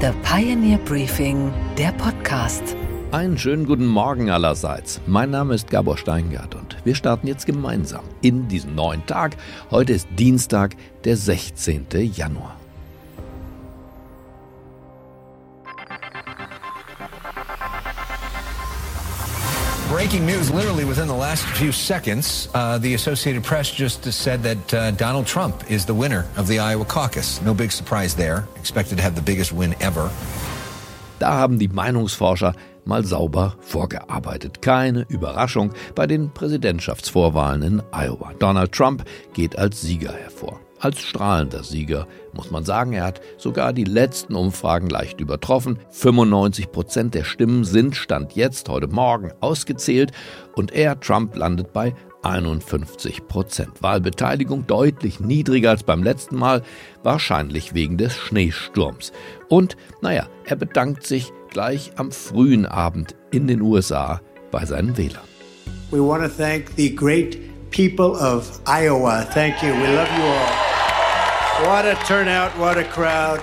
The Pioneer Briefing, der Podcast. Einen schönen guten Morgen allerseits. Mein Name ist Gabor Steingart und wir starten jetzt gemeinsam in diesen neuen Tag. Heute ist Dienstag, der 16. Januar. Breaking news literally within the last few seconds. Uh, the Associated Press just said that uh, Donald Trump is the winner of the Iowa caucus. No big surprise there. Expected to have the biggest win ever. Da haben die Meinungsforscher mal sauber vorgearbeitet. Keine Überraschung bei den Präsidentschaftsvorwahlen in Iowa. Donald Trump geht als Sieger hervor als strahlender Sieger, muss man sagen. Er hat sogar die letzten Umfragen leicht übertroffen. 95 Prozent der Stimmen sind Stand jetzt, heute Morgen, ausgezählt und er, Trump, landet bei 51 Prozent. Wahlbeteiligung deutlich niedriger als beim letzten Mal, wahrscheinlich wegen des Schneesturms. Und, naja, er bedankt sich gleich am frühen Abend in den USA bei seinen Wählern. We want to thank the great people of Iowa. Thank you. We love you all. What a turnout, what a crowd.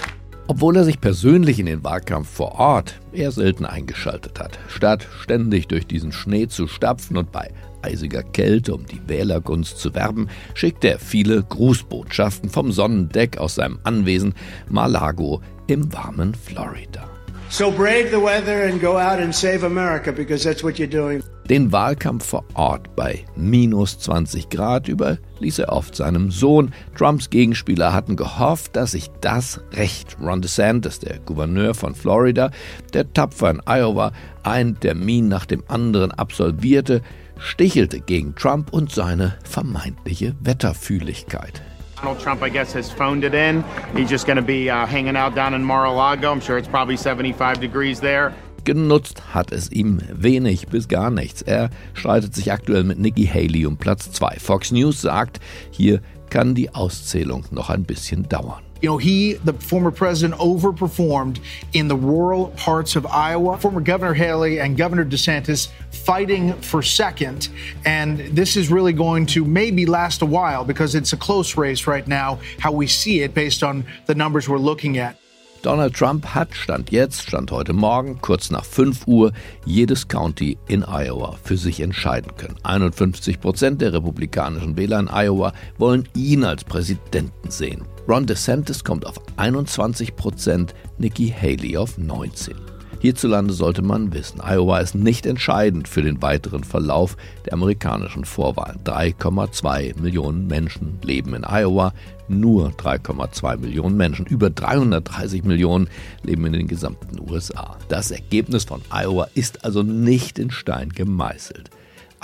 Obwohl er sich persönlich in den Wahlkampf vor Ort eher selten eingeschaltet hat. Statt ständig durch diesen Schnee zu stapfen und bei eisiger Kälte um die Wählergunst zu werben, schickte er viele Grußbotschaften vom Sonnendeck aus seinem Anwesen Malago im warmen Florida. So brave the weather and go out and save America because that's what you're doing. Den Wahlkampf vor Ort bei minus 20 Grad überließ er oft seinem Sohn. Trumps Gegenspieler hatten gehofft, dass sich das Recht. Ron DeSantis, der Gouverneur von Florida, der tapfer in Iowa einen Termin nach dem anderen absolvierte, stichelte gegen Trump und seine vermeintliche Wetterfühligkeit. Donald Trump, I guess, has phoned it in. He's just going to be uh, hanging out down in Mar-a-Lago. I'm sure it's probably 75 degrees there. Genutzt hat es ihm wenig bis gar nichts. Er streitet sich aktuell mit Nikki Haley um Platz 2. Fox News sagt, hier kann die Auszählung noch ein bisschen dauern. You know, he, the former president, overperformed in the rural parts of Iowa. Former Governor Haley and Governor DeSantis fighting for second. And this is really going to maybe last a while because it's a close race right now, how we see it based on the numbers we're looking at. Donald Trump hat Stand jetzt, Stand heute Morgen, kurz nach 5 Uhr, jedes County in Iowa für sich entscheiden können. 51 Prozent der republikanischen Wähler in Iowa wollen ihn als Präsidenten sehen. Ron DeSantis kommt auf 21 Prozent, Nikki Haley auf 19. Hierzulande sollte man wissen, Iowa ist nicht entscheidend für den weiteren Verlauf der amerikanischen Vorwahlen. 3,2 Millionen Menschen leben in Iowa, nur 3,2 Millionen Menschen. Über 330 Millionen leben in den gesamten USA. Das Ergebnis von Iowa ist also nicht in Stein gemeißelt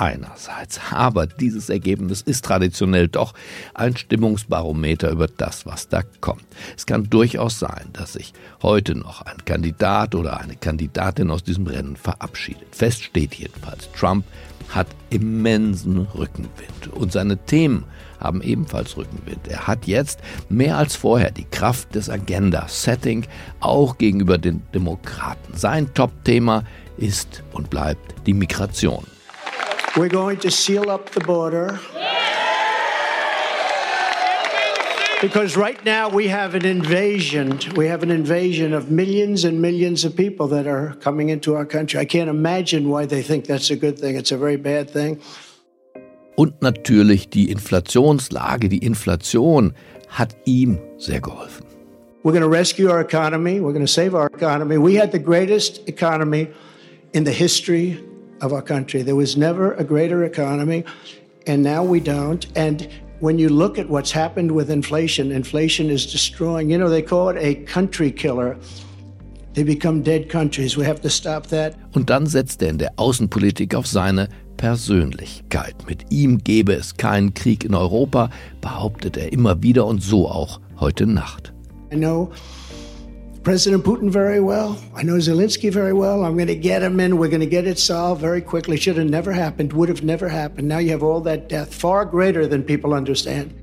einerseits. Aber dieses Ergebnis ist traditionell doch ein Stimmungsbarometer über das, was da kommt. Es kann durchaus sein, dass sich heute noch ein Kandidat oder eine Kandidatin aus diesem Rennen verabschiedet. Fest steht jedenfalls, Trump hat immensen Rückenwind und seine Themen haben ebenfalls Rückenwind. Er hat jetzt mehr als vorher die Kraft des Agenda-Setting auch gegenüber den Demokraten. Sein Top-Thema ist und bleibt die Migration. We're going to seal up the border. Because right now we have an invasion. We have an invasion of millions and millions of people that are coming into our country. I can't imagine why they think that's a good thing. It's a very bad thing. Und natürlich die Inflationslage, die Inflation hat ihm sehr geholfen. We're going to rescue our economy. We're going to save our economy. We had the greatest economy in the history of our country. There was never a greater economy, and now we don't. And when you look at what's happened with inflation, inflation is destroying, you know, they call it a country killer. They become dead countries. We have to stop that. Und dann setzt er in der Außenpolitik auf seine Persönlichkeit. Mit ihm gäbe es keinen Krieg in Europa, behauptet er immer wieder und so auch heute Nacht. I know President Putin very well. I know Zelensky very well. I'm going to get him in. We're going to get it solved very quickly. Should have never happened. Would have never happened. Now you have all that death, far greater than people understand.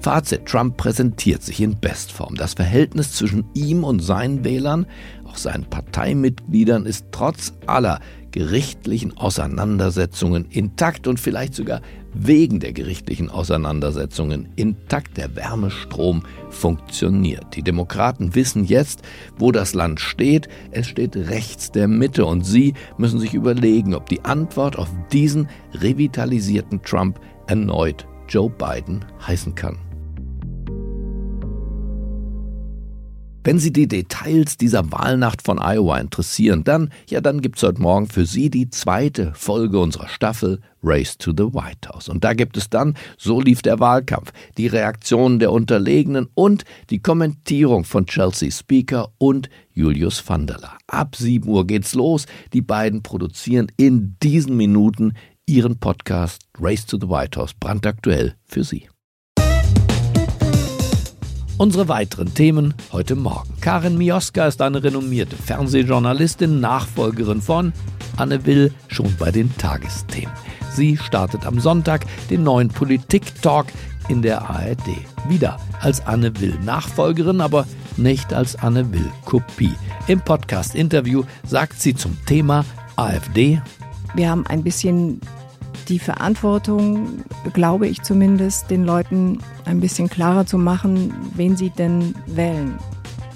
Fazit, Trump präsentiert sich in Bestform. Das Verhältnis zwischen ihm und seinen Wählern, auch seinen Parteimitgliedern, ist trotz aller gerichtlichen Auseinandersetzungen intakt und vielleicht sogar wegen der gerichtlichen Auseinandersetzungen intakt. Der Wärmestrom funktioniert. Die Demokraten wissen jetzt, wo das Land steht. Es steht rechts der Mitte und sie müssen sich überlegen, ob die Antwort auf diesen revitalisierten Trump erneut Joe Biden heißen kann. Wenn Sie die Details dieser Wahlnacht von Iowa interessieren, dann, ja, dann gibt's heute Morgen für Sie die zweite Folge unserer Staffel Race to the White House. Und da gibt es dann, so lief der Wahlkampf, die Reaktionen der Unterlegenen und die Kommentierung von Chelsea Speaker und Julius van der Vanderla. Ab 7 Uhr geht's los. Die beiden produzieren in diesen Minuten ihren Podcast Race to the White House brandaktuell für Sie. Unsere weiteren Themen heute Morgen. Karin Mioska ist eine renommierte Fernsehjournalistin, Nachfolgerin von Anne Will schon bei den Tagesthemen. Sie startet am Sonntag den neuen Politik-Talk in der ARD. Wieder als Anne Will Nachfolgerin, aber nicht als Anne Will Kopie. Im Podcast-Interview sagt sie zum Thema AfD. Wir haben ein bisschen die Verantwortung, glaube ich zumindest, den Leuten ein bisschen klarer zu machen, wen sie denn wählen.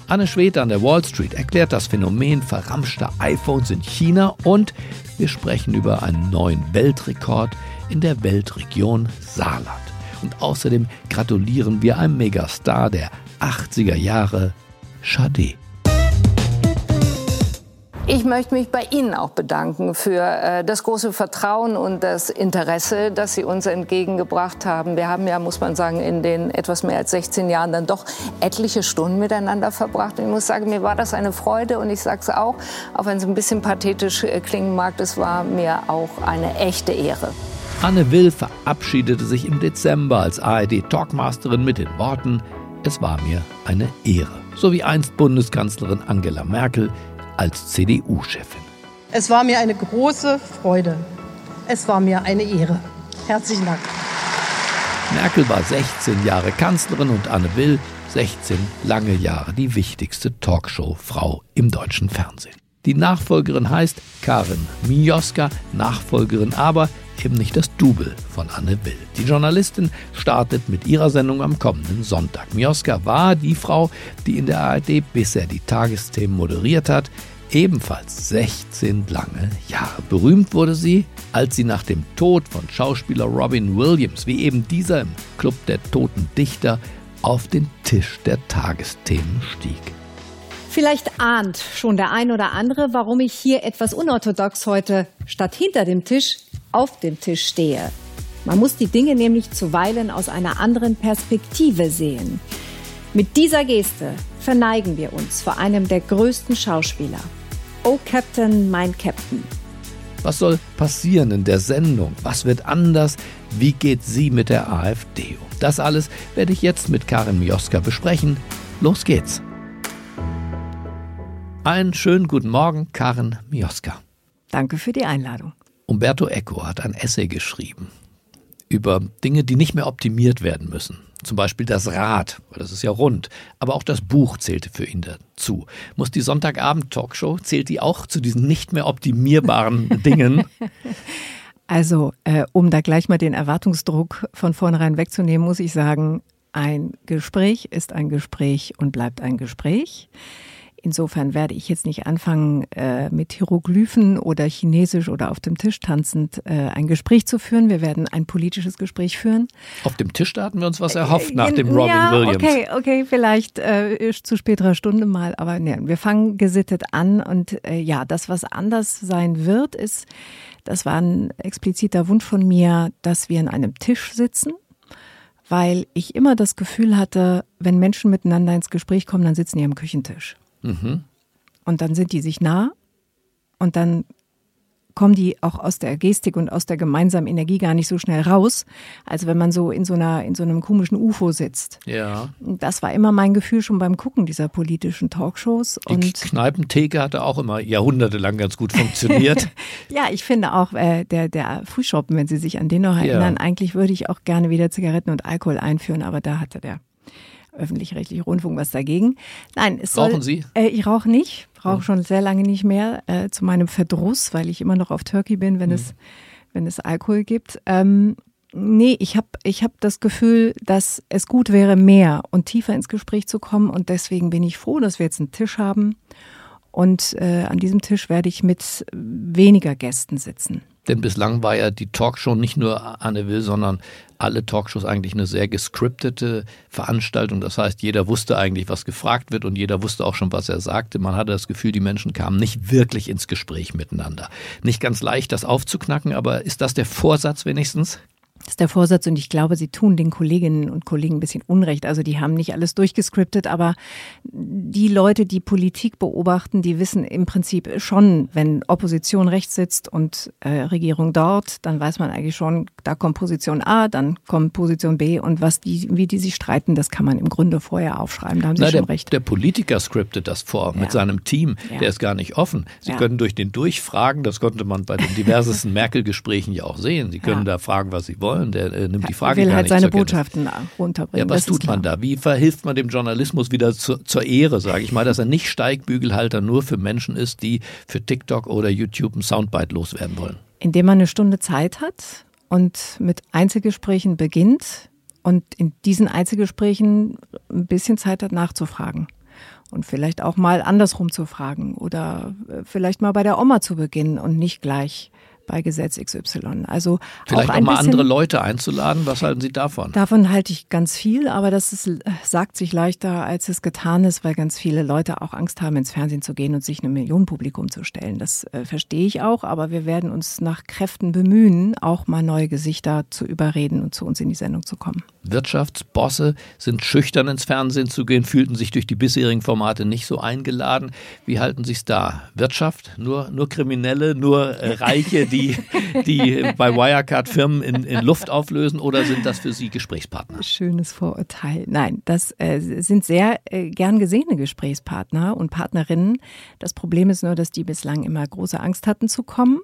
Anne Schwede an der Wall Street erklärt das Phänomen verramschter iPhones in China und wir sprechen über einen neuen Weltrekord in der Weltregion Saarland. Und außerdem gratulieren wir einem Megastar der 80er Jahre, Sade. Ich möchte mich bei Ihnen auch bedanken für äh, das große Vertrauen und das Interesse, das Sie uns entgegengebracht haben. Wir haben ja, muss man sagen, in den etwas mehr als 16 Jahren dann doch etliche Stunden miteinander verbracht. Und ich muss sagen, mir war das eine Freude und ich sage es auch, auch wenn es ein bisschen pathetisch äh, klingen mag, es war mir auch eine echte Ehre. Anne Will verabschiedete sich im Dezember als ARD-Talkmasterin mit den Worten, es war mir eine Ehre. So wie einst Bundeskanzlerin Angela Merkel als CDU-Chefin. Es war mir eine große Freude. Es war mir eine Ehre. Herzlichen Dank. Merkel war 16 Jahre Kanzlerin und Anne Will 16 lange Jahre die wichtigste Talkshow-Frau im deutschen Fernsehen. Die Nachfolgerin heißt Karin Mioska, Nachfolgerin aber eben nicht das Double von Anne Will. Die Journalistin startet mit ihrer Sendung am kommenden Sonntag. Mioska war die Frau, die in der ARD bisher die Tagesthemen moderiert hat, ebenfalls 16 lange Jahre. Berühmt wurde sie, als sie nach dem Tod von Schauspieler Robin Williams, wie eben dieser im Club der Toten Dichter, auf den Tisch der Tagesthemen stieg. Vielleicht ahnt schon der ein oder andere, warum ich hier etwas unorthodox heute statt hinter dem Tisch auf dem Tisch stehe. Man muss die Dinge nämlich zuweilen aus einer anderen Perspektive sehen. Mit dieser Geste verneigen wir uns vor einem der größten Schauspieler. Oh Captain, mein Captain. Was soll passieren in der Sendung? Was wird anders? Wie geht sie mit der AfD um? Das alles werde ich jetzt mit Karin Mioska besprechen. Los geht's! Einen schönen guten Morgen, Karen Mioska. Danke für die Einladung. Umberto Eco hat ein Essay geschrieben über Dinge, die nicht mehr optimiert werden müssen. Zum Beispiel das Rad, weil das ist ja rund. Aber auch das Buch zählte für ihn dazu. Muss die Sonntagabend-Talkshow, zählt die auch zu diesen nicht mehr optimierbaren Dingen? Also, äh, um da gleich mal den Erwartungsdruck von vornherein wegzunehmen, muss ich sagen, ein Gespräch ist ein Gespräch und bleibt ein Gespräch. Insofern werde ich jetzt nicht anfangen, äh, mit Hieroglyphen oder Chinesisch oder auf dem Tisch tanzend äh, ein Gespräch zu führen. Wir werden ein politisches Gespräch führen. Auf dem Tisch, da hatten wir uns was erhofft nach dem Robin ja, Williams. Okay, okay, vielleicht äh, zu späterer Stunde mal, aber ne, wir fangen gesittet an und äh, ja, das, was anders sein wird, ist, das war ein expliziter Wunsch von mir, dass wir an einem Tisch sitzen weil ich immer das Gefühl hatte, wenn Menschen miteinander ins Gespräch kommen, dann sitzen die am Küchentisch. Mhm. Und dann sind die sich nah und dann kommen die auch aus der Gestik und aus der gemeinsamen Energie gar nicht so schnell raus, als wenn man so in so einer in so einem komischen UFO sitzt. Ja. Das war immer mein Gefühl schon beim Gucken dieser politischen Talkshows. Die und Kneipentheke hatte auch immer jahrhundertelang ganz gut funktioniert. ja, ich finde auch äh, der der Frühschoppen, wenn Sie sich an den noch erinnern, ja. eigentlich würde ich auch gerne wieder Zigaretten und Alkohol einführen, aber da hatte der öffentlich-rechtliche Rundfunk was dagegen. Nein, es Rauchen soll, Sie? Äh, ich rauche nicht, rauche schon sehr lange nicht mehr, äh, zu meinem Verdruss, weil ich immer noch auf Turkey bin, wenn, mhm. es, wenn es Alkohol gibt. Ähm, nee, ich habe ich hab das Gefühl, dass es gut wäre, mehr und tiefer ins Gespräch zu kommen. Und deswegen bin ich froh, dass wir jetzt einen Tisch haben. Und äh, an diesem Tisch werde ich mit weniger Gästen sitzen. Denn bislang war ja die Talkshow nicht nur Anne Will, sondern alle Talkshows eigentlich eine sehr gescriptete Veranstaltung. Das heißt, jeder wusste eigentlich, was gefragt wird und jeder wusste auch schon, was er sagte. Man hatte das Gefühl, die Menschen kamen nicht wirklich ins Gespräch miteinander. Nicht ganz leicht, das aufzuknacken, aber ist das der Vorsatz wenigstens? Das ist der Vorsatz und ich glaube, sie tun den Kolleginnen und Kollegen ein bisschen Unrecht. Also die haben nicht alles durchgescriptet, aber die Leute, die Politik beobachten, die wissen im Prinzip schon, wenn Opposition rechts sitzt und äh, Regierung dort, dann weiß man eigentlich schon, da kommt Position A, dann kommt Position B und was die, wie die sich streiten, das kann man im Grunde vorher aufschreiben. Da haben Sie Na, schon der, recht. Der Politiker scriptet das vor Ja. mit seinem Team. Ja. Der ist gar nicht offen. Sie Ja. können durch den Durchfragen, das konnte man bei den diversesten Merkel-Gesprächen ja auch sehen. Sie können da fragen, was Sie wollen. Der äh, nimmt die Er Frage will gar halt seine. Botschaften runterbringen. Ja, was tut man klar. da? Wie verhilft man dem Journalismus wieder zu, zur Ehre, sage ich mal, dass er nicht Steigbügelhalter nur für Menschen ist, die für TikTok oder YouTube ein Soundbite loswerden wollen? Indem man eine Stunde Zeit hat und mit Einzelgesprächen beginnt und in diesen Einzelgesprächen ein bisschen Zeit hat nachzufragen. Und vielleicht auch mal andersrum zu fragen oder äh, vielleicht mal bei der Oma zu beginnen und nicht gleich bei Gesetz XY. Also Vielleicht auch auch, mal andere Leute einzuladen. Was halten Sie davon? Davon halte ich ganz viel, aber das ist, sagt sich leichter, als es getan ist, weil ganz viele Leute auch Angst haben, ins Fernsehen zu gehen und sich einem Millionenpublikum zu stellen. Das äh, verstehe ich auch, aber wir werden uns nach Kräften bemühen, auch mal neue Gesichter zu überreden und zu uns in die Sendung zu kommen. Wirtschaftsbosse sind schüchtern ins Fernsehen zu gehen, fühlten sich durch die bisherigen Formate nicht so eingeladen. Wie halten Sie es da? Wirtschaft? Nur, nur Kriminelle, nur äh, Reiche, die, die bei Wirecard Firmen in, in Luft auflösen oder sind das für Sie Gesprächspartner? Schönes Vorurteil. Nein, das äh, sind sehr äh, gern gesehene Gesprächspartner und Partnerinnen. Das Problem ist nur, dass die bislang immer große Angst hatten zu kommen,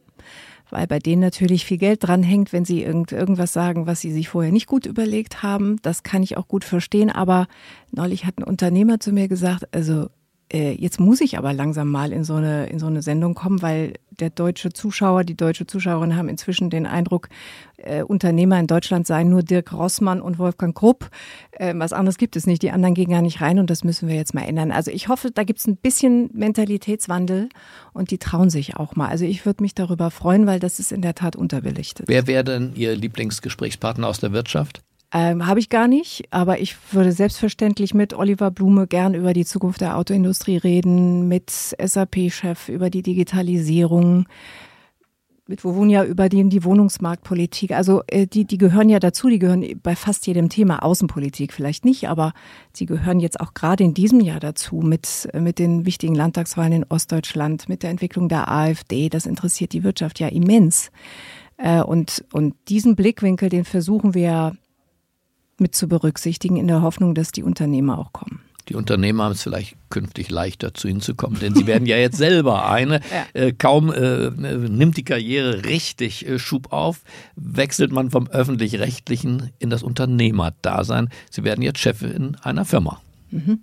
weil bei denen natürlich viel Geld dranhängt, wenn sie irgend, irgendwas sagen, was sie sich vorher nicht gut überlegt haben. Das kann ich auch gut verstehen. Aber neulich hat ein Unternehmer zu mir gesagt, also äh, jetzt muss ich aber langsam mal in so eine in so eine Sendung kommen, weil der deutsche Zuschauer, die deutsche Zuschauerin haben inzwischen den Eindruck, äh, Unternehmer in Deutschland seien nur Dirk Rossmann und Wolfgang Krupp. Äh, was anderes gibt es nicht. Die anderen gehen gar nicht rein und das müssen wir jetzt mal ändern. Also ich hoffe, da gibt es ein bisschen Mentalitätswandel und die trauen sich auch mal. Also ich würde mich darüber freuen, weil das ist in der Tat unterbelichtet. Wer wäre denn Ihr Lieblingsgesprächspartner aus der Wirtschaft? Ähm, Habe ich gar nicht, aber ich würde selbstverständlich mit Oliver Blume gern über die Zukunft der Autoindustrie reden, mit SAP-Chef über die Digitalisierung, mit Wovunia über die, die Wohnungsmarktpolitik. Also äh, die, die gehören ja dazu, die gehören bei fast jedem Thema, Außenpolitik vielleicht nicht, aber sie gehören jetzt auch gerade in diesem Jahr dazu mit, mit den wichtigen Landtagswahlen in Ostdeutschland, mit der Entwicklung der AfD. Das interessiert die Wirtschaft ja immens. Äh, und, und diesen Blickwinkel, den versuchen wir mit zu berücksichtigen, in der Hoffnung, dass die Unternehmer auch kommen. Die Unternehmer haben es vielleicht künftig leichter zu Ihnen zu kommen, denn sie werden ja jetzt selber eine. Ja. Äh, kaum äh, nimmt die Karriere richtig äh, Schub auf, wechselt man vom öffentlich-rechtlichen in das Unternehmerdasein. Sie werden jetzt Chefin einer Firma. Mhm.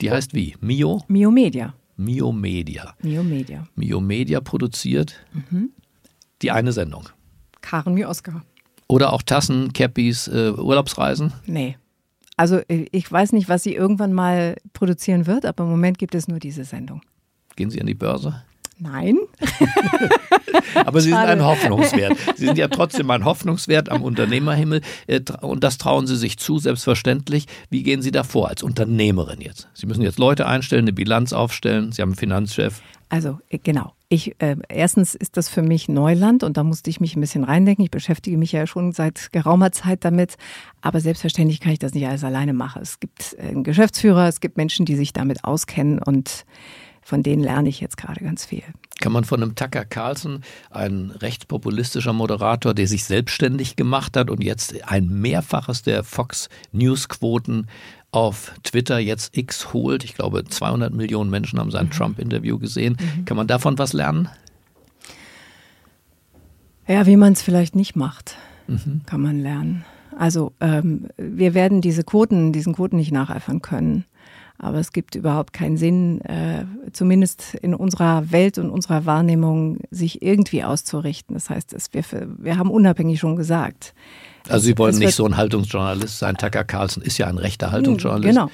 Die heißt wie? Mio? Mio Media. Mio Media. Mio Media. Mio Media produziert Mhm. die eine Sendung. Karen Mio Oscar. Oder auch Tassen, Cappies, äh, Urlaubsreisen? Nee. Also äh, ich weiß nicht, was sie irgendwann mal produzieren wird, aber im Moment gibt es nur diese Sendung. Gehen Sie an die Börse? Nein. Aber Sie sind ein Hoffnungswert. Sie sind ja trotzdem ein Hoffnungswert am Unternehmerhimmel äh, und das trauen Sie sich zu, selbstverständlich. Wie gehen Sie da vor als Unternehmerin jetzt? Sie müssen jetzt Leute einstellen, eine Bilanz aufstellen, Sie haben einen Finanzchef. Also äh, genau. Ich, äh, erstens ist das für mich Neuland und da musste ich mich ein bisschen reindenken. Ich beschäftige mich ja schon seit geraumer Zeit damit, aber selbstverständlich kann ich das nicht alles alleine machen. Es gibt äh, einen Geschäftsführer, es gibt Menschen, die sich damit auskennen und von denen lerne ich jetzt gerade ganz viel. Kann man von einem Tucker Carlson, ein rechtspopulistischer Moderator, der sich selbstständig gemacht hat und jetzt ein Mehrfaches der Fox News Quoten auf Twitter jetzt X holt. Ich glaube, 200 Millionen Menschen haben sein mhm. Trump-Interview gesehen. Mhm. Kann man davon was lernen? Ja, wie man es vielleicht nicht macht, mhm. kann man lernen. Also ähm, wir werden diese Quoten, diesen Quoten nicht nacheifern können. Aber es gibt überhaupt keinen Sinn, äh, zumindest in unserer Welt und unserer Wahrnehmung, sich irgendwie auszurichten. Das heißt, es, wir, wir haben unabhängig schon gesagt. Also Sie wollen nicht so ein Haltungsjournalist sein. Tucker Carlson ist ja ein rechter Haltungsjournalist. Genau.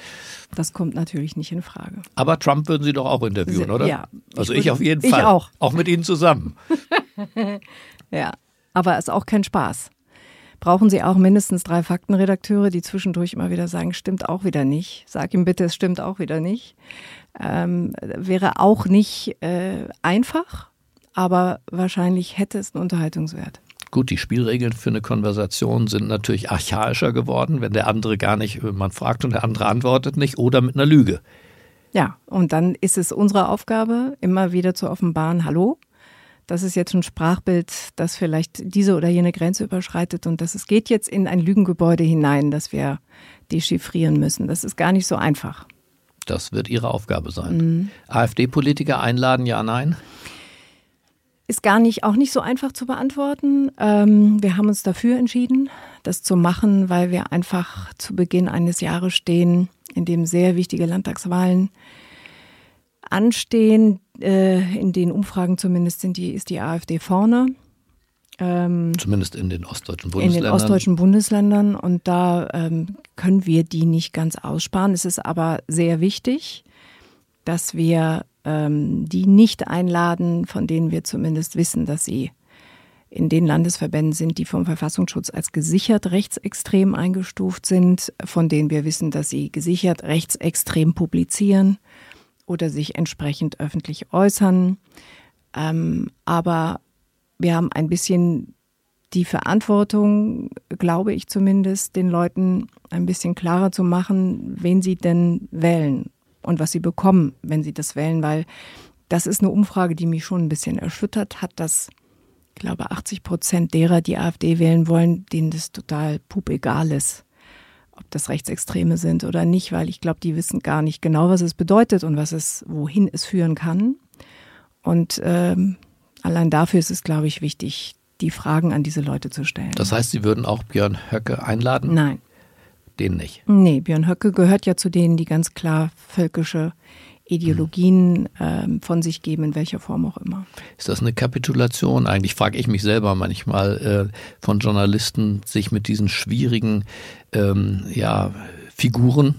Das kommt natürlich nicht in Frage. Aber Trump würden Sie doch auch interviewen, oder? Ja. Also ich, ich auf jeden Fall. Ich auch. Auch mit Ihnen zusammen. ja. Aber es ist auch kein Spaß brauchen Sie auch mindestens drei Faktenredakteure, die zwischendurch immer wieder sagen, stimmt auch wieder nicht. Sag ihm bitte, es stimmt auch wieder nicht. Ähm, wäre auch nicht äh, einfach, aber wahrscheinlich hätte es einen Unterhaltungswert. Gut, die Spielregeln für eine Konversation sind natürlich archaischer geworden, wenn der andere gar nicht, man fragt und der andere antwortet nicht oder mit einer Lüge. Ja, und dann ist es unsere Aufgabe, immer wieder zu offenbaren, hallo, das ist jetzt ein Sprachbild, das vielleicht diese oder jene Grenze überschreitet und das es geht jetzt in ein Lügengebäude hinein, das wir dechiffrieren müssen. Das ist gar nicht so einfach. Das wird Ihre Aufgabe sein. Mhm. AfD-Politiker einladen, ja, nein? Ist gar nicht, auch nicht so einfach zu beantworten. Ähm, wir haben uns dafür entschieden, das zu machen, weil wir einfach zu Beginn eines Jahres stehen, in dem sehr wichtige Landtagswahlen anstehen. Äh, in den Umfragen zumindest sind die, ist die AfD vorne. Ähm, Zumindest in den ostdeutschen Bundesländern. In den ostdeutschen Bundesländern. Und da ähm, können wir die nicht ganz aussparen. Es ist aber sehr wichtig, dass wir ähm, die nicht einladen, von denen wir zumindest wissen, dass sie in den Landesverbänden sind, die vom Verfassungsschutz als gesichert rechtsextrem eingestuft sind, von denen wir wissen, dass sie gesichert rechtsextrem publizieren oder sich entsprechend öffentlich äußern. Ähm, aber wir haben ein bisschen die Verantwortung, glaube ich zumindest, den Leuten ein bisschen klarer zu machen, wen sie denn wählen und was sie bekommen, wenn sie das wählen, weil das ist eine Umfrage, die mich schon ein bisschen erschüttert hat, dass ich glaube 80 Prozent derer, die AfD wählen wollen, denen das total pup egal ist ob das Rechtsextreme sind oder nicht, weil ich glaube, die wissen gar nicht genau, was es bedeutet und was es, wohin es führen kann. Und ähm, allein dafür ist es, glaube ich, wichtig, die Fragen an diese Leute zu stellen. Das heißt, Sie würden auch Björn Höcke einladen? Nein. Den nicht? Nee, Björn Höcke gehört ja zu denen, die ganz klar völkische Ideologien äh, von sich geben, in welcher Form auch immer. Ist das eine Kapitulation? Eigentlich frage ich mich selber manchmal äh, von Journalisten, sich mit diesen schwierigen ähm, ja, Figuren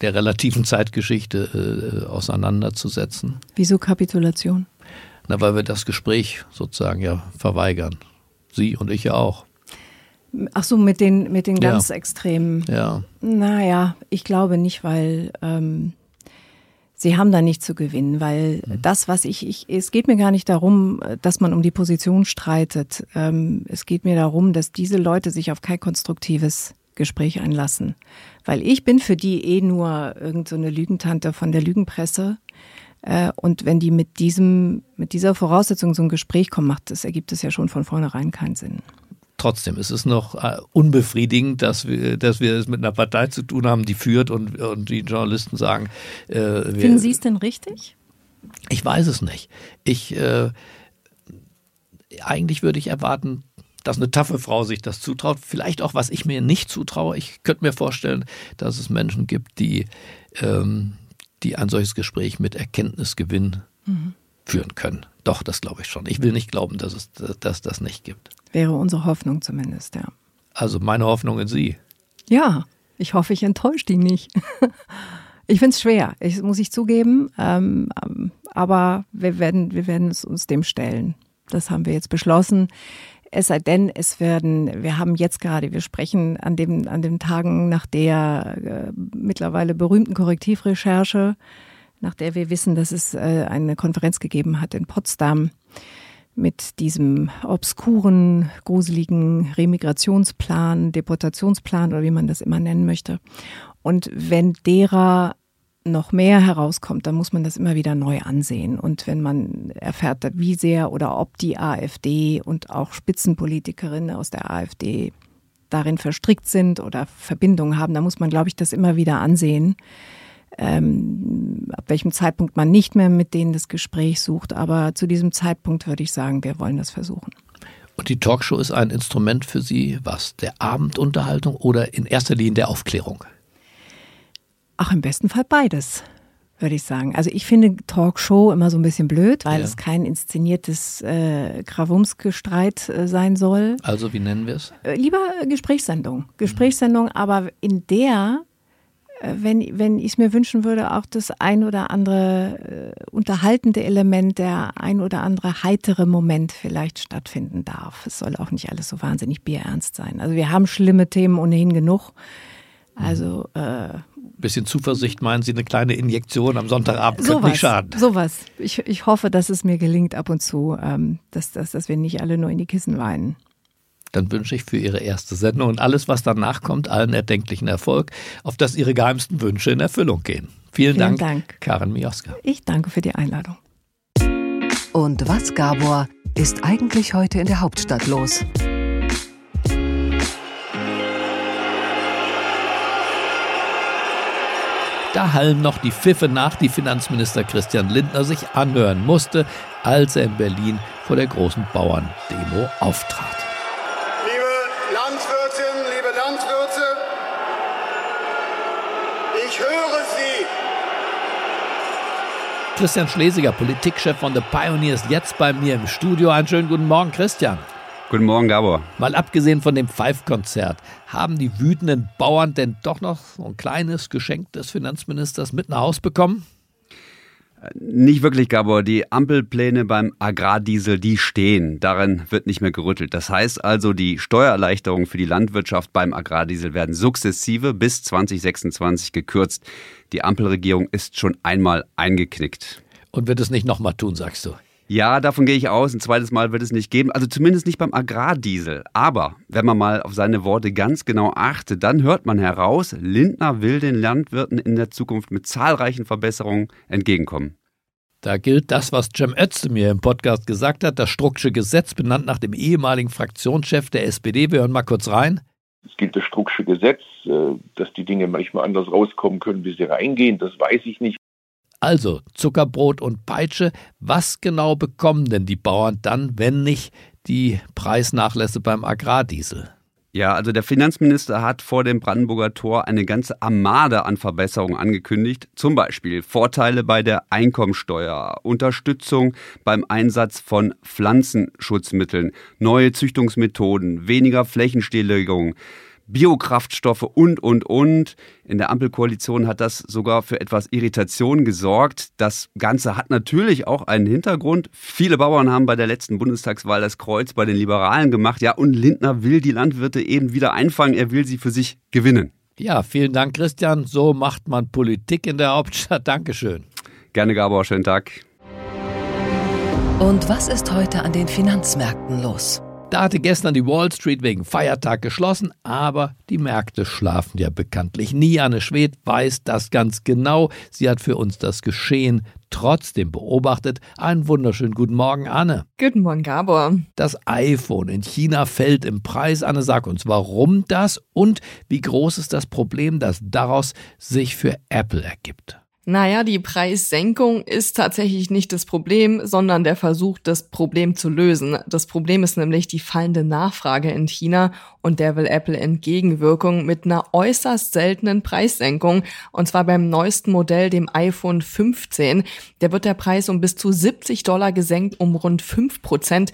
der relativen Zeitgeschichte äh, auseinanderzusetzen. Wieso Kapitulation? Na, weil wir das Gespräch sozusagen ja verweigern. Sie und ich ja auch. Ach so, mit den, mit den ganz ja. extremen. Ja. Naja, ich glaube nicht, weil ähm, Sie haben da nichts zu gewinnen, weil mhm. das, was ich, ich, es geht mir gar nicht darum, dass man um die Position streitet. Ähm, es geht mir darum, dass diese Leute sich auf kein konstruktives Gespräch einlassen. Weil ich bin für die eh nur irgendeine so Lügentante von der Lügenpresse. Äh, und wenn die mit diesem, mit dieser Voraussetzung so ein Gespräch kommen, macht das, ergibt es ja schon von vornherein keinen Sinn trotzdem ist es noch äh, unbefriedigend, dass wir, dass wir es mit einer Partei zu tun haben, die führt und, und die Journalisten sagen. Äh, Finden Sie es denn richtig? Ich weiß es nicht. Ich äh, eigentlich würde ich erwarten, dass eine taffe Frau sich das zutraut. Vielleicht auch, was ich mir nicht zutraue. Ich könnte mir vorstellen, dass es Menschen gibt, die, ähm, die ein solches Gespräch mit Erkenntnisgewinn mhm. führen können. Doch, das glaube ich schon. Ich will nicht glauben, dass es dass das nicht gibt. Wäre unsere Hoffnung zumindest, ja. Also meine Hoffnung in Sie. Ja, ich hoffe, ich enttäusche die nicht. ich finde es schwer, ich, muss ich zugeben. Ähm, ähm, aber wir werden, wir werden es uns dem stellen. Das haben wir jetzt beschlossen. Es sei denn, es werden, wir haben jetzt gerade, wir sprechen an, dem, an den Tagen nach der äh, mittlerweile berühmten Korrektivrecherche, nach der wir wissen, dass es äh, eine Konferenz gegeben hat in Potsdam mit diesem obskuren, gruseligen Remigrationsplan, Deportationsplan oder wie man das immer nennen möchte. Und wenn derer noch mehr herauskommt, dann muss man das immer wieder neu ansehen. Und wenn man erfährt, wie sehr oder ob die AfD und auch Spitzenpolitikerinnen aus der AfD darin verstrickt sind oder Verbindungen haben, dann muss man, glaube ich, das immer wieder ansehen. Ähm, ab welchem Zeitpunkt man nicht mehr mit denen das Gespräch sucht. Aber zu diesem Zeitpunkt würde ich sagen, wir wollen das versuchen. Und die Talkshow ist ein Instrument für Sie, was? Der Abendunterhaltung oder in erster Linie der Aufklärung? Ach, im besten Fall beides, würde ich sagen. Also ich finde Talkshow immer so ein bisschen blöd, weil ja. es kein inszeniertes äh, Krawumsgestreit äh, sein soll. Also wie nennen wir es? Äh, lieber Gesprächssendung. Gesprächssendung, mhm. aber in der wenn, wenn ich es mir wünschen würde, auch das ein oder andere äh, unterhaltende Element, der ein oder andere heitere Moment vielleicht stattfinden darf. Es soll auch nicht alles so wahnsinnig bierernst sein. Also wir haben schlimme Themen ohnehin genug. Also äh, bisschen Zuversicht, meinen Sie, eine kleine Injektion am Sonntagabend könnte nicht schaden. Sowas. Ich, ich hoffe, dass es mir gelingt ab und zu, ähm, dass, dass, dass wir nicht alle nur in die Kissen weinen. Dann wünsche ich für Ihre erste Sendung und alles, was danach kommt, allen erdenklichen Erfolg, auf dass Ihre geheimsten Wünsche in Erfüllung gehen. Vielen, Vielen Dank, Dank, Karen Mioska. Ich danke für die Einladung. Und was, Gabor, ist eigentlich heute in der Hauptstadt los? Da hallen noch die Pfiffe nach, die Finanzminister Christian Lindner sich anhören musste, als er in Berlin vor der großen Bauerndemo auftrat. Liebe Landwirtinnen, liebe Landwirte, ich höre Sie. Christian Schlesiger, Politikchef von The Pioneers, jetzt bei mir im Studio. Einen schönen guten Morgen, Christian. Guten Morgen, Gabor. Mal abgesehen von dem Pfeifkonzert, haben die wütenden Bauern denn doch noch so ein kleines Geschenk des Finanzministers mit nach Haus bekommen? Nicht wirklich, Gabor. Die Ampelpläne beim Agrardiesel, die stehen. Daran wird nicht mehr gerüttelt. Das heißt also, die Steuererleichterungen für die Landwirtschaft beim Agrardiesel werden sukzessive bis 2026 gekürzt. Die Ampelregierung ist schon einmal eingeknickt. Und wird es nicht nochmal tun, sagst du? Ja, davon gehe ich aus. Ein zweites Mal wird es nicht geben. Also zumindest nicht beim Agrardiesel. Aber wenn man mal auf seine Worte ganz genau achtet, dann hört man heraus, Lindner will den Landwirten in der Zukunft mit zahlreichen Verbesserungen entgegenkommen. Da gilt das, was Cem Özdemir im Podcast gesagt hat, das Strucksche Gesetz, benannt nach dem ehemaligen Fraktionschef der SPD. Wir hören mal kurz rein. Es gilt das Strucksche Gesetz, äh, dass die Dinge manchmal anders rauskommen können, wie sie reingehen. Das weiß ich nicht. Also Zuckerbrot und Peitsche, was genau bekommen denn die Bauern dann, wenn nicht die Preisnachlässe beim Agrardiesel? Ja, also der Finanzminister hat vor dem Brandenburger Tor eine ganze Armada an Verbesserungen angekündigt. Zum Beispiel Vorteile bei der Einkommensteuer, Unterstützung beim Einsatz von Pflanzenschutzmitteln, neue Züchtungsmethoden, weniger Flächenstilllegung, Biokraftstoffe und, und, und. In der Ampelkoalition hat das sogar für etwas Irritation gesorgt. Das Ganze hat natürlich auch einen Hintergrund. Viele Bauern haben bei der letzten Bundestagswahl das Kreuz bei den Liberalen gemacht. Ja, und Lindner will die Landwirte eben wieder einfangen. Er will sie für sich gewinnen. Ja, vielen Dank, Christian. So macht man Politik in der Hauptstadt. Dankeschön. Gerne, Gabor. Schönen Tag. Und was ist heute an den Finanzmärkten los? Da hatte gestern die Wall Street wegen Feiertag geschlossen, aber die Märkte schlafen ja bekanntlich nie. Anne Schwed weiß das ganz genau. Sie hat für uns das Geschehen trotzdem beobachtet. Einen wunderschönen guten Morgen, Anne. Guten Morgen, Gabor. Das iPhone in China fällt im Preis. Anne, sag uns, warum das und wie groß ist das Problem, das daraus sich für Apple ergibt? Naja, die Preissenkung ist tatsächlich nicht das Problem, sondern der Versuch, das Problem zu lösen. Das Problem ist nämlich die fallende Nachfrage in China und der will Apple Entgegenwirkung mit einer äußerst seltenen Preissenkung und zwar beim neuesten Modell, dem iPhone 15. Der wird der Preis um bis zu 70 Dollar gesenkt, um rund 5 Prozent.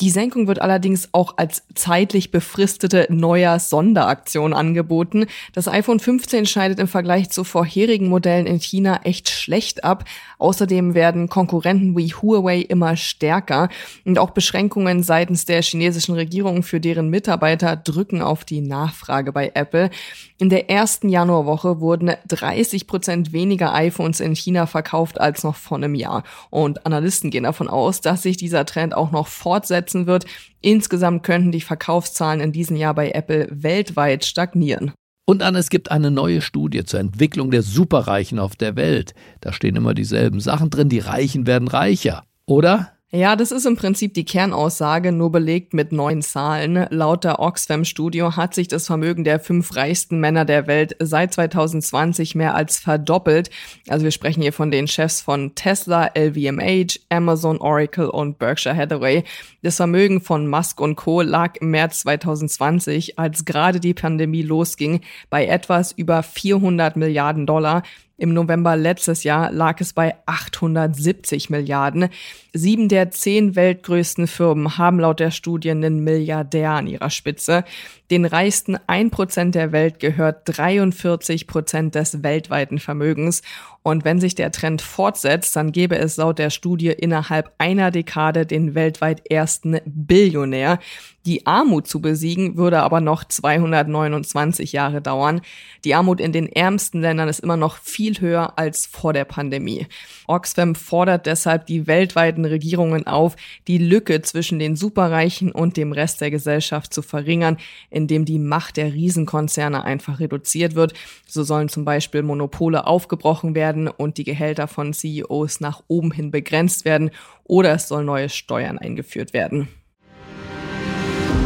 Die Senkung wird allerdings auch als zeitlich befristete Neujahrs-Sonderaktion angeboten. Das iPhone 15 schneidet im Vergleich zu vorherigen Modellen in China echt schlecht ab. Außerdem werden Konkurrenten wie Huawei immer stärker und auch Beschränkungen seitens der chinesischen Regierung für deren Mitarbeiter drücken auf die Nachfrage bei Apple. In der ersten Januarwoche wurden 30 Prozent weniger iPhones in China verkauft als noch vor einem Jahr. Und Analysten gehen davon aus, dass sich dieser Trend auch noch fortsetzt umsetzen wird. Insgesamt könnten die Verkaufszahlen in diesem Jahr bei Apple weltweit stagnieren. Und an, es gibt eine neue Studie zur Entwicklung der Superreichen auf der Welt. Da stehen immer dieselben Sachen drin, die Reichen werden reicher, oder? Ja, das ist im Prinzip die Kernaussage, nur belegt mit neuen Zahlen. Laut der Oxfam-Studio hat sich das Vermögen der fünf reichsten Männer der Welt seit 2020 mehr als verdoppelt. Also wir sprechen hier von den Chefs von Tesla, LVMH, Amazon, Oracle und Berkshire Hathaway. Das Vermögen von Musk und Co. lag im März 2020, als gerade die Pandemie losging, bei etwas über 400 Milliarden Dollar. Im November letztes Jahr lag es bei 870 Milliarden. Sieben der zehn weltgrößten Firmen haben laut der Studie einen Milliardär an ihrer Spitze. Den reichsten 1% der Welt gehört 43 Prozent des weltweiten Vermögens. Und wenn sich der Trend fortsetzt, dann gäbe es laut der Studie innerhalb einer Dekade den weltweit ersten Billionär. Die Armut zu besiegen würde aber noch 229 Jahre dauern. Die Armut in den ärmsten Ländern ist immer noch viel höher als vor der Pandemie. Oxfam fordert deshalb die weltweiten Regierungen auf, die Lücke zwischen den Superreichen und dem Rest der Gesellschaft zu verringern, indem die Macht der Riesenkonzerne einfach reduziert wird. So sollen zum Beispiel Monopole aufgebrochen werden und die Gehälter von CEOs nach oben hin begrenzt werden oder es sollen neue Steuern eingeführt werden.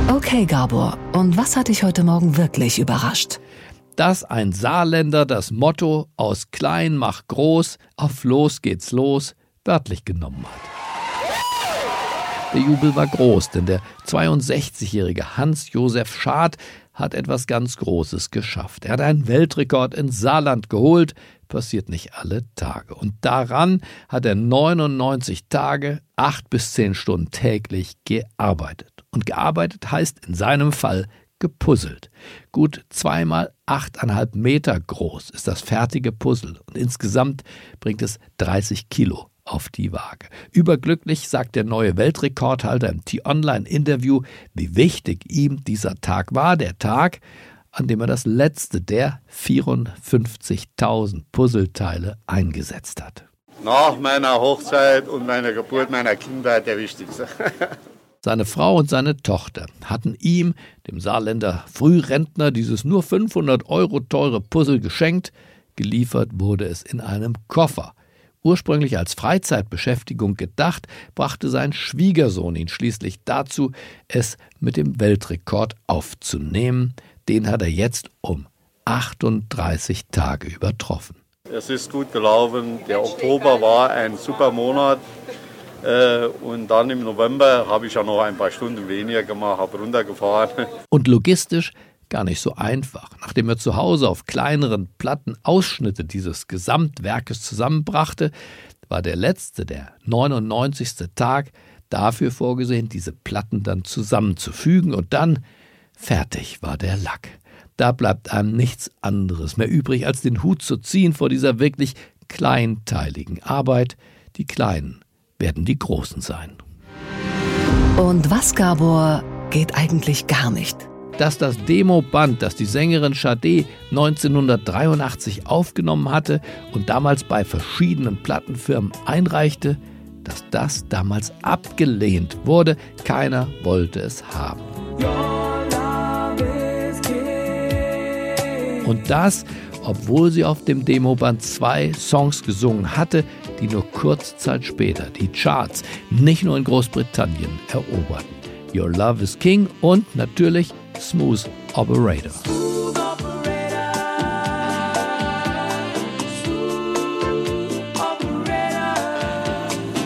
Okay, Gabor, und was hat dich heute Morgen wirklich überrascht? Dass ein Saarländer das Motto aus klein mach groß, auf los geht's los, wörtlich genommen hat. Der Jubel war groß, denn der 62-jährige Hans-Josef Schad hat etwas ganz Großes geschafft. Er hat einen Weltrekord ins Saarland geholt, passiert nicht alle Tage. Und daran hat er 99 Tage, acht bis zehn Stunden täglich gearbeitet. Und gearbeitet heißt in seinem Fall gepuzzelt. Gut zweimal achteinhalb Meter groß ist das fertige Puzzle und insgesamt bringt es 30 Kilo auf die Waage. Überglücklich sagt der neue Weltrekordhalter im T-Online-Interview, wie wichtig ihm dieser Tag war, der Tag, an dem er das letzte der 54.000 Puzzleteile eingesetzt hat. Nach meiner Hochzeit und meiner Geburt meiner Kinder der wichtigste. Seine Frau und seine Tochter hatten ihm, dem Saarländer Frührentner, dieses nur 500 Euro teure Puzzle geschenkt. Geliefert wurde es in einem Koffer. Ursprünglich als Freizeitbeschäftigung gedacht, brachte sein Schwiegersohn ihn schließlich dazu, es mit dem Weltrekord aufzunehmen. Den hat er jetzt um 38 Tage übertroffen. Es ist gut gelaufen. Der Oktober war ein super Monat. Äh, und dann im November habe ich ja noch ein paar Stunden weniger gemacht, habe runtergefahren. Und logistisch gar nicht so einfach. Nachdem er zu Hause auf kleineren Platten Ausschnitte dieses Gesamtwerkes zusammenbrachte, war der letzte, der 99. Tag dafür vorgesehen, diese Platten dann zusammenzufügen und dann fertig war der Lack. Da bleibt einem nichts anderes mehr übrig, als den Hut zu ziehen vor dieser wirklich kleinteiligen Arbeit. Die Kleinen werden die Großen sein. Und was, Gabor, geht eigentlich gar nicht? Dass das Demoband, das die Sängerin Sade 1983 aufgenommen hatte und damals bei verschiedenen Plattenfirmen einreichte, dass das damals abgelehnt wurde. Keiner wollte es haben. Und das, obwohl sie auf dem Demoband zwei Songs gesungen hatte, die nur kurze Zeit später die Charts nicht nur in Großbritannien eroberten. Your Love is King und natürlich Smooth Operator.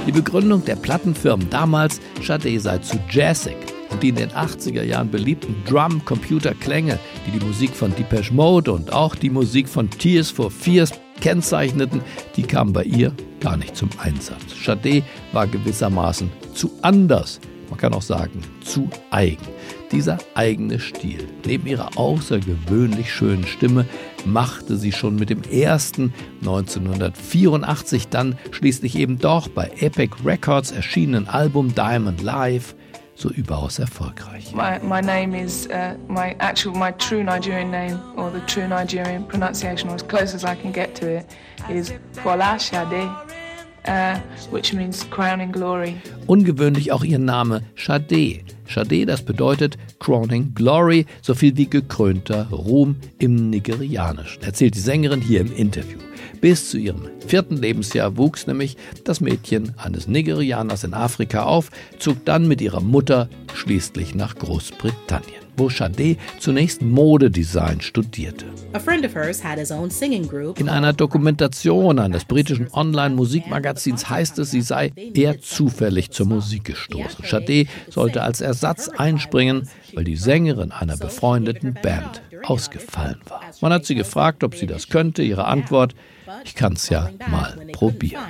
Die Begründung der Plattenfirmen damals, Sade sei zu jazzig und die in den 80er Jahren beliebten Drum-Computer-Klänge, die die Musik von Depeche Mode und auch die Musik von Tears for Fears kennzeichneten, die kamen bei ihr gar nicht zum Einsatz. Sade war gewissermaßen zu anders, man kann auch sagen zu eigen. Dieser eigene Stil, neben ihrer außergewöhnlich schönen Stimme, machte sie schon mit dem ersten 1984 dann schließlich eben doch bei Epic Records erschienenen Album Diamond Live so überaus erfolgreich. My, my name is uh, my actual my true Nigerian name or the true Nigerian pronunciation or as close as I can get to it is Fola Shade. Uh, which means crowning glory. Ungewöhnlich auch ihr Name Sade. Sade, das bedeutet Crowning Glory, so viel wie gekrönter Ruhm im Nigerianischen, erzählt die Sängerin hier im Interview. Bis zu ihrem vierten Lebensjahr wuchs nämlich das Mädchen eines Nigerianers in Afrika auf, zog dann mit ihrer Mutter schließlich nach Großbritannien wo Sade zunächst Modedesign studierte. In einer Dokumentation eines britischen Online-Musikmagazins heißt es, sie sei eher zufällig zur Musik gestoßen. Sade sollte als Ersatz einspringen, weil die Sängerin einer befreundeten Band ausgefallen war. Man hat sie gefragt, ob sie das könnte. Ihre Antwort, ich kann es ja mal probieren.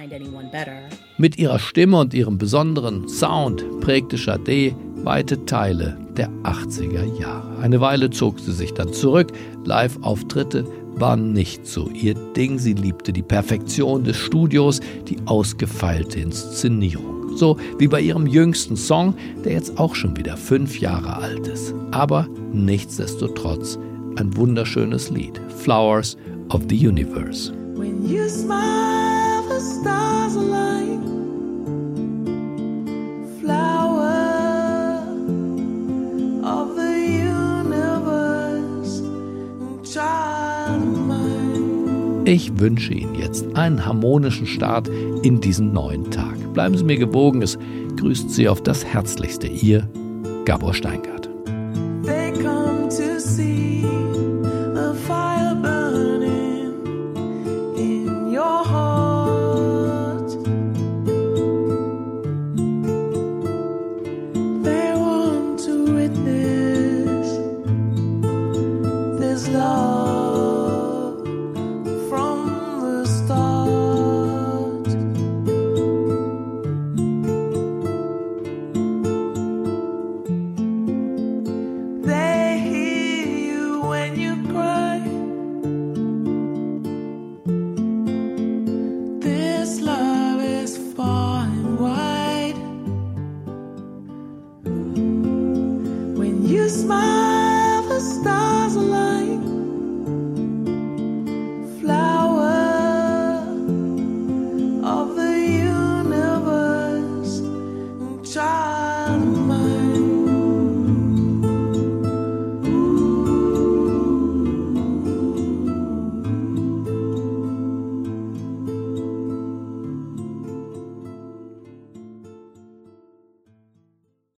Mit ihrer Stimme und ihrem besonderen Sound prägte Sade weite Teile der 80er Jahre. Eine Weile zog sie sich dann zurück. Live-Auftritte waren nicht so ihr Ding. Sie liebte die Perfektion des Studios, die ausgefeilte Inszenierung. So wie bei ihrem jüngsten Song, der jetzt auch schon wieder fünf Jahre alt ist. Aber nichtsdestotrotz ein wunderschönes Lied. Flowers of the Universe. When you smile, the stars align. Ich wünsche Ihnen jetzt einen harmonischen Start in diesen neuen Tag. Bleiben Sie mir gewogen, es grüßt Sie auf das Herzlichste. Ihr Gabor Steingart. They come to see. love.